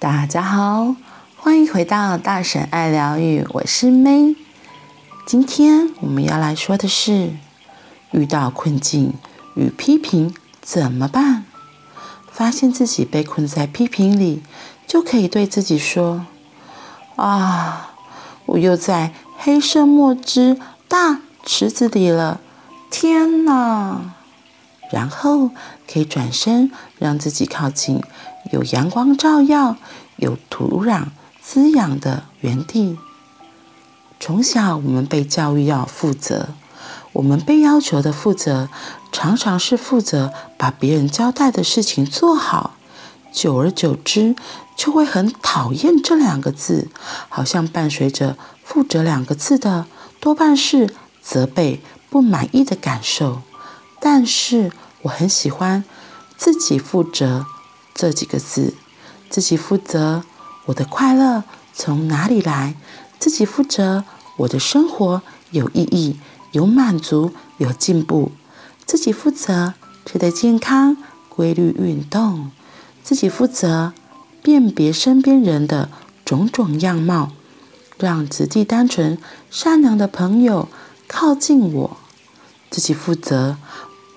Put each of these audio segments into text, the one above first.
大家好，欢迎回到大婶爱疗愈，我是 May。今天我们要来说的是，遇到困境与批评怎么办？发现自己被困在批评里，就可以对自己说：“啊，我又在黑色墨汁大池子里了，天哪！”然后可以转身，让自己靠近有阳光照耀、有土壤滋养的园地。从小，我们被教育要负责，我们被要求的负责，常常是负责把别人交代的事情做好。久而久之，就会很讨厌这两个字，好像伴随着“负责”两个字的，多半是责备、不满意的感受。但是我很喜欢“自己负责”这几个字，自己负责我的快乐从哪里来，自己负责我的生活有意义、有满足、有进步，自己负责吃得健康、规律运动，自己负责辨别身边人的种种样貌，让质地单纯、善良的朋友靠近我，自己负责。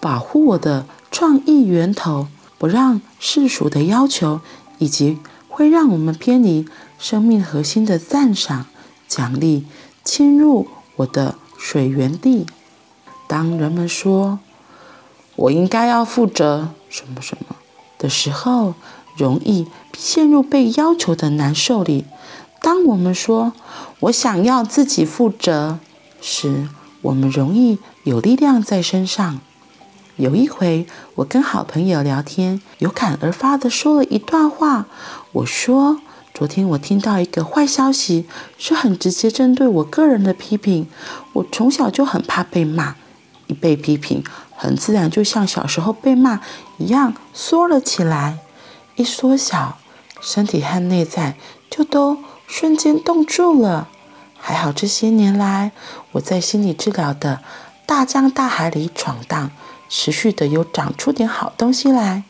保护我的创意源头，不让世俗的要求以及会让我们偏离生命核心的赞赏、奖励侵入我的水源地。当人们说我应该要负责什么什么的时候，容易陷入被要求的难受里。当我们说我想要自己负责时，我们容易有力量在身上。有一回，我跟好朋友聊天，有感而发的说了一段话。我说：“昨天我听到一个坏消息，是很直接针对我个人的批评。我从小就很怕被骂，一被批评，很自然就像小时候被骂一样缩了起来。一缩小，身体和内在就都瞬间冻住了。还好这些年来，我在心理治疗的大江大海里闯荡。”持续的有长出点好东西来，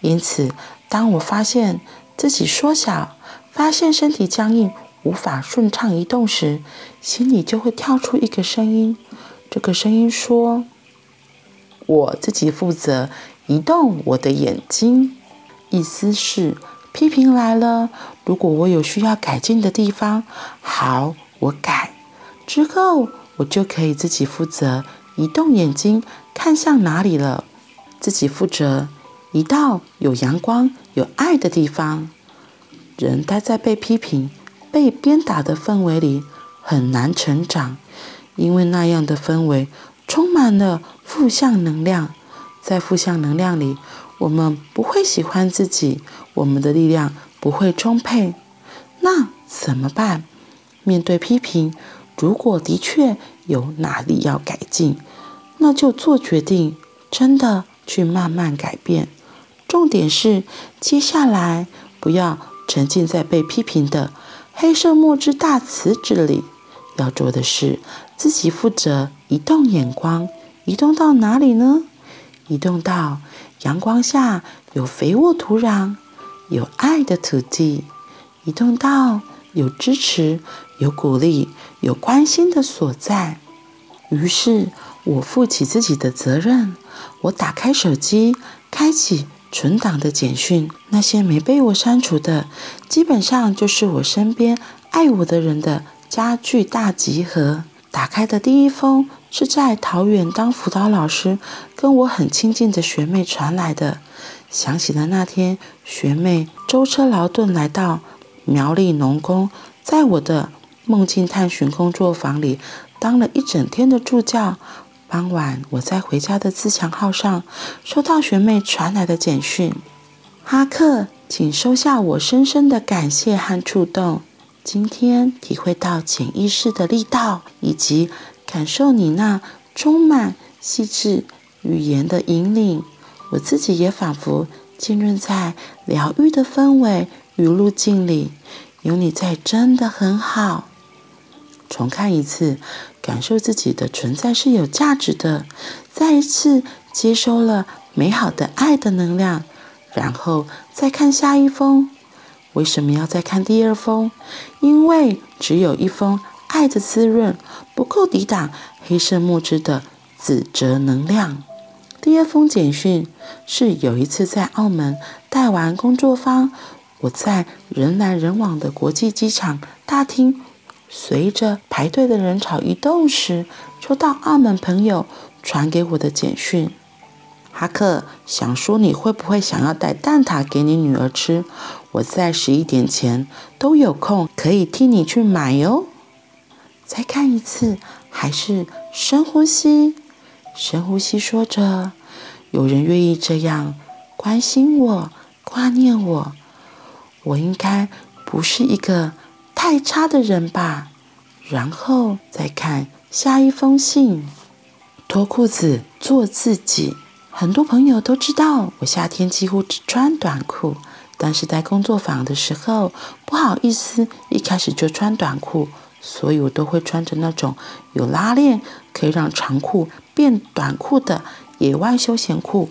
因此，当我发现自己缩小，发现身体僵硬，无法顺畅移动时，心里就会跳出一个声音。这个声音说：“我自己负责移动我的眼睛。”意思是，批评来了，如果我有需要改进的地方，好，我改。之后，我就可以自己负责移动眼睛。看向哪里了？自己负责移到有阳光、有爱的地方。人待在被批评、被鞭打的氛围里，很难成长，因为那样的氛围充满了负向能量。在负向能量里，我们不会喜欢自己，我们的力量不会充沛。那怎么办？面对批评，如果的确有哪里要改进，那就做决定，真的去慢慢改变。重点是，接下来不要沉浸在被批评的黑色墨汁大池子里。要做的是，自己负责移动眼光，移动到哪里呢？移动到阳光下有肥沃土壤、有爱的土地，移动到有支持、有鼓励、有关心的所在。于是。我负起自己的责任。我打开手机，开启存档的简讯。那些没被我删除的，基本上就是我身边爱我的人的家具大集合。打开的第一封是在桃园当辅导老师，跟我很亲近的学妹传来的。想起了那天，学妹舟车劳顿来到苗栗农工，在我的梦境探寻工作坊里当了一整天的助教。傍晚，我在回家的自强号上收到学妹传来的简讯：“哈克，请收下我深深的感谢和触动。今天体会到潜意识的力道，以及感受你那充满细致语言的引领，我自己也仿佛浸润在疗愈的氛围与路径里。有你在，真的很好。”重看一次。感受自己的存在是有价值的，再一次接收了美好的爱的能量，然后再看下一封。为什么要再看第二封？因为只有一封爱的滋润不够抵挡黑色墨汁的指责能量。第二封简讯是有一次在澳门带完工作坊，我在人来人往的国际机场大厅，随着排队的人潮移动时，收到澳门朋友传给我的简讯。哈克想说，你会不会想要带蛋挞给你女儿吃？我在十一点前都有空，可以替你去买哟。再看一次，还是深呼吸，深呼吸，说着：“有人愿意这样关心我、挂念我，我应该不是一个太差的人吧？”然后再看下一封信，脱裤子做自己。很多朋友都知道，我夏天几乎只穿短裤，但是在工作坊的时候不好意思一开始就穿短裤，所以我都会穿着那种有拉链可以让长裤变短裤的野外休闲裤。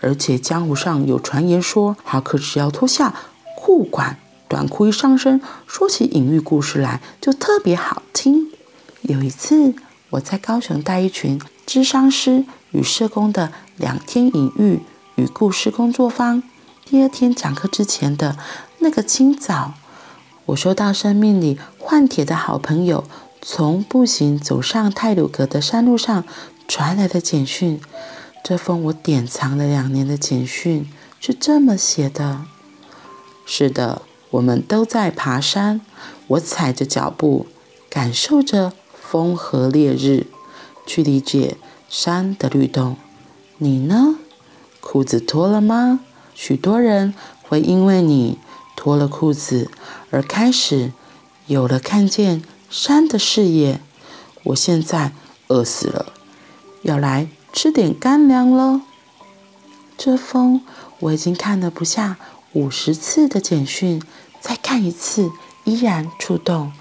而且江湖上有传言说，哈克只要脱下裤管，短裤一上身，说起隐喻故事来就特别好听。有一次我在高雄带一群咨商师与社工的两天隐喻与故事工作坊。第二天讲课之前的那个清早，我收到生命里换铁的好朋友从步行走上泰鲁格的山路上传来的简讯。这封我典藏了两年的简讯是这么写的：是的，我们都在爬山，我踩着脚步，感受着风和烈日，去理解。山的律动，你呢？裤子脱了吗？许多人会因为你脱了裤子而开始有了看见山的视野。我现在饿死了，要来吃点干粮了。这风我已经看得不下五十次的简讯，再看一次依然触动。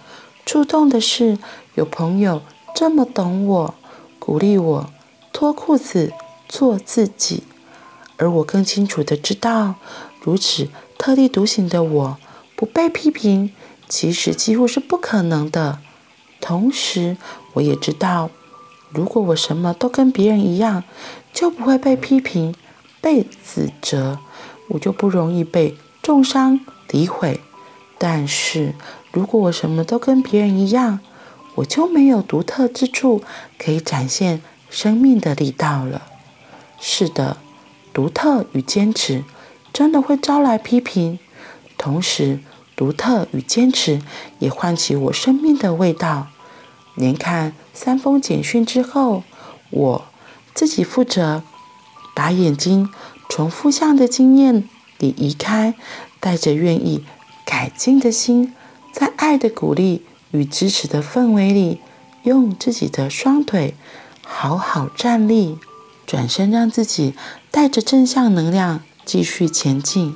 触动的是有朋友这么懂我，鼓励我。脱裤子，做自己，而我更清楚的知道，如此特立独行的我，不被批评，其实几乎是不可能的。同时，我也知道，如果我什么都跟别人一样，就不会被批评、被指责，我就不容易被重伤、诋毁。但是，如果我什么都跟别人一样，我就没有独特之处可以展现。生命的力道了。是的，独特与坚持真的会招来批评，同时，独特与坚持也唤起我生命的味道。连看三封简讯之后，我自己负责把眼睛从负向的经验里移开，带着愿意改进的心，在爱的鼓励与支持的氛围里，用自己的双腿。好好站立，转身，让自己带着正向能量继续前进。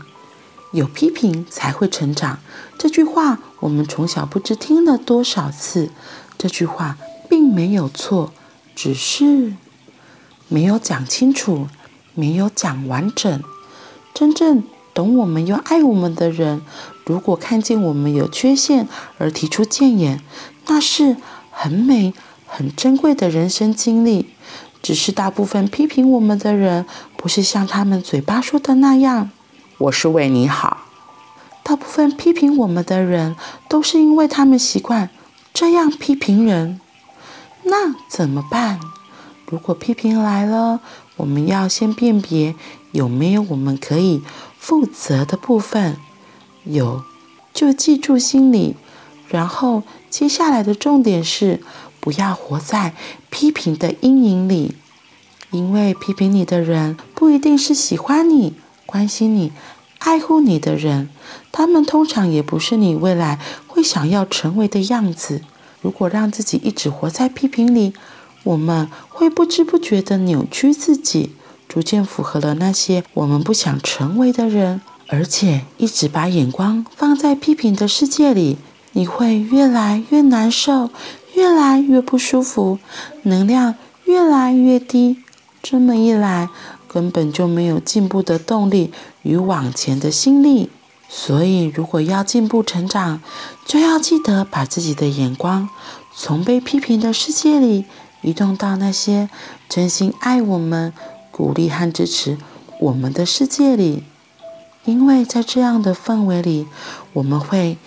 有批评才会成长，这句话我们从小不知听了多少次。这句话并没有错，只是没有讲清楚，没有讲完整。真正懂我们又爱我们的人，如果看见我们有缺陷而提出建言，那是很美。很珍贵的人生经历，只是大部分批评我们的人，不是像他们嘴巴说的那样，我是为你好。大部分批评我们的人，都是因为他们习惯这样批评人。那怎么办？如果批评来了，我们要先辨别有没有我们可以负责的部分，有就记住心里，然后接下来的重点是。不要活在批评的阴影里，因为批评你的人不一定是喜欢你、关心你、爱护你的人，他们通常也不是你未来会想要成为的样子。如果让自己一直活在批评里，我们会不知不觉地扭曲自己，逐渐符合了那些我们不想成为的人，而且一直把眼光放在批评的世界里，你会越来越难受。越来越不舒服，能量越来越低。这么一来，根本就没有进步的动力与往前的心力。所以，如果要进步成长，就要记得把自己的眼光从被批评的世界里移动到那些真心爱我们、鼓励和支持我们的世界里。因为在这样的氛围里，我们会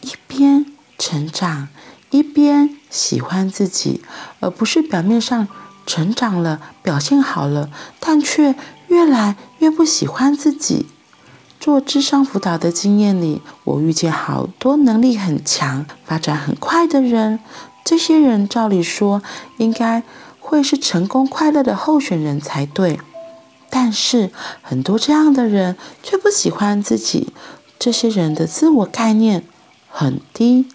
一边成长，一边喜欢自己，而不是表面上成长了、表现好了，但却越来越不喜欢自己。做智商辅导的经验里，我遇见好多能力很强、发展很快的人。这些人照理说应该会是成功快乐的候选人才对，但是很多这样的人却不喜欢自己。这些人的自我概念很低，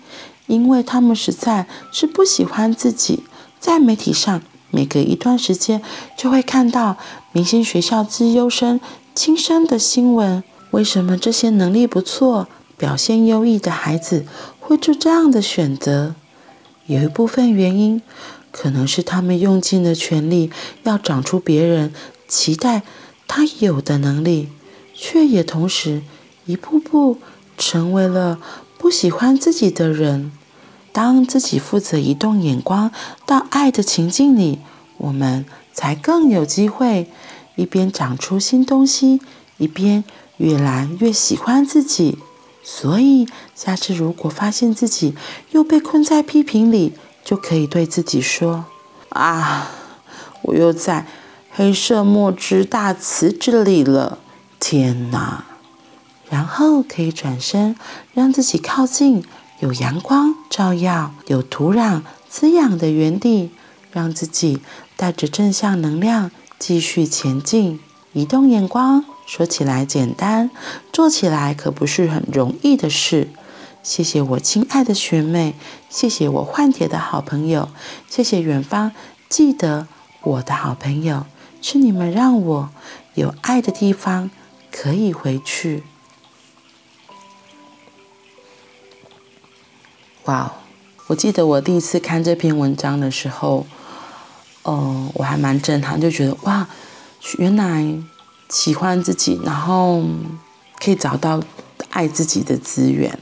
因为他们实在是不喜欢自己。在媒体上，每隔一段时间就会看到明星学校资优生轻生的新闻。为什么这些能力不错、表现优异的孩子会做这样的选择？有一部分原因，可能是他们用尽了全力要长出别人期待他有的能力，却也同时一步步成为了不喜欢自己的人。当自己负责移动眼光到爱的情境里，我们才更有机会一边长出新东西，一边。越来越喜欢自己，所以下次如果发现自己又被困在批评里，就可以对自己说：“啊，我又在黑色墨汁大池子里了，天哪！”然后可以转身，让自己靠近有阳光照耀、有土壤滋养的原地，让自己带着正向能量继续前进，移动眼光。说起来简单，做起来可不是很容易的事。谢谢我亲爱的学妹，谢谢我换铁的好朋友，谢谢远方记得我的好朋友，是你们让我有爱的地方可以回去。哇，我记得我第一次看这篇文章的时候，嗯、呃，我还蛮震撼，就觉得哇，原来。喜欢自己，然后可以找到爱自己的资源，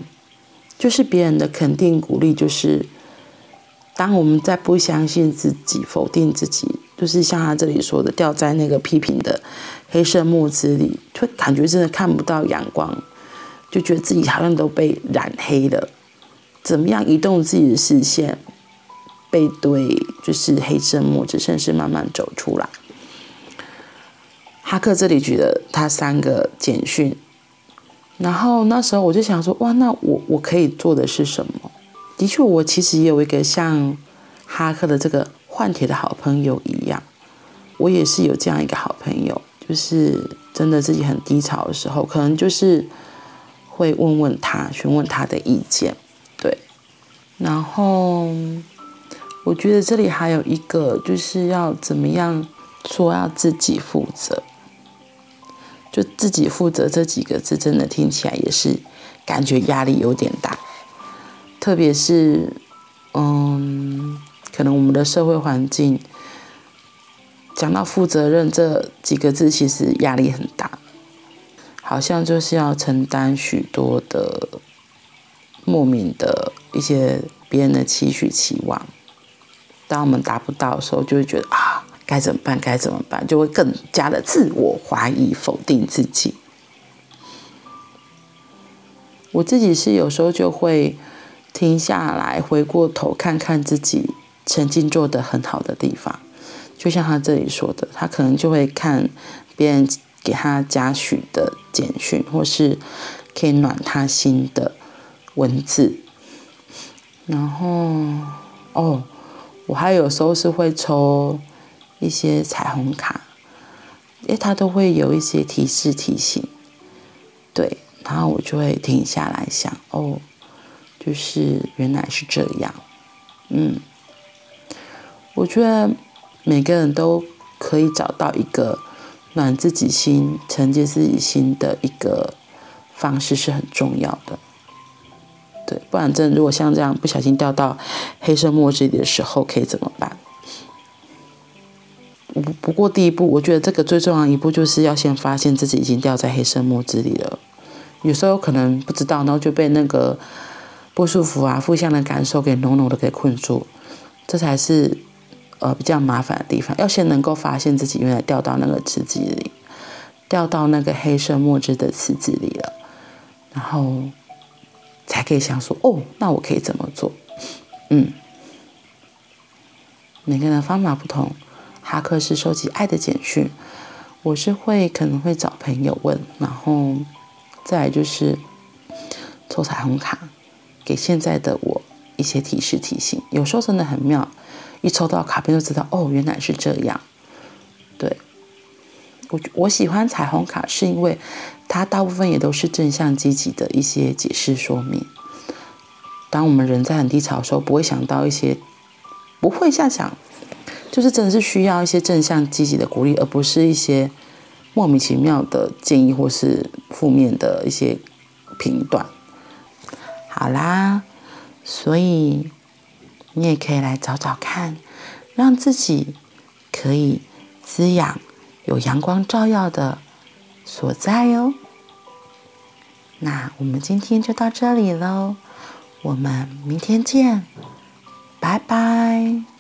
就是别人的肯定鼓励。就是当我们在不相信自己、否定自己，就是像他这里说的，掉在那个批评的黑色墨汁里，就感觉真的看不到阳光，就觉得自己好像都被染黑了。怎么样移动自己的视线，背对就是黑色墨汁，甚至慢慢走出来。哈克这里举了他三个简讯，然后那时候我就想说，哇，那我我可以做的是什么？的确，我其实也有一个像哈克的这个换铁的好朋友一样，我也是有这样一个好朋友，就是真的自己很低潮的时候，可能就是会问问他，询问他的意见，对。然后我觉得这里还有一个，就是要怎么样说要自己负责。就自己负责这几个字，真的听起来也是感觉压力有点大，特别是，嗯，可能我们的社会环境讲到负责任这几个字，其实压力很大，好像就是要承担许多的莫名的一些别人的期许期望，当我们达不到的时候，就会觉得啊。该怎么办？该怎么办？就会更加的自我怀疑、否定自己。我自己是有时候就会停下来，回过头看看自己曾经做得很好的地方。就像他这里说的，他可能就会看别人给他嘉许的简讯，或是可以暖他心的文字。然后，哦，我还有时候是会抽。一些彩虹卡，诶，它都会有一些提示提醒，对，然后我就会停下来想，哦，就是原来是这样，嗯，我觉得每个人都可以找到一个暖自己心、承接自己心的一个方式是很重要的，对，不然真的如果像这样不小心掉到黑色墨汁里的时候，可以怎么办？不不过第一步，我觉得这个最重要的一步就是要先发现自己已经掉在黑色墨汁里了，有时候可能不知道，然后就被那个不舒服啊、负向的感受给浓浓的给困住，这才是呃比较麻烦的地方。要先能够发现自己原来掉到那个池子里，掉到那个黑色墨汁的池子里了，然后才可以想说，哦，那我可以怎么做？嗯，每个人的方法不同。哈克是收集爱的简讯，我是会可能会找朋友问，然后再来就是抽彩虹卡，给现在的我一些提示提醒。有时候真的很妙，一抽到卡片就知道，哦，原来是这样。对，我我喜欢彩虹卡，是因为它大部分也都是正向积极的一些解释说明。当我们人在很低潮的时候，不会想到一些，不会像想。就是真的是需要一些正向积极的鼓励，而不是一些莫名其妙的建议或是负面的一些评断。好啦，所以你也可以来找找看，让自己可以滋养、有阳光照耀的所在哦。那我们今天就到这里喽，我们明天见，拜拜。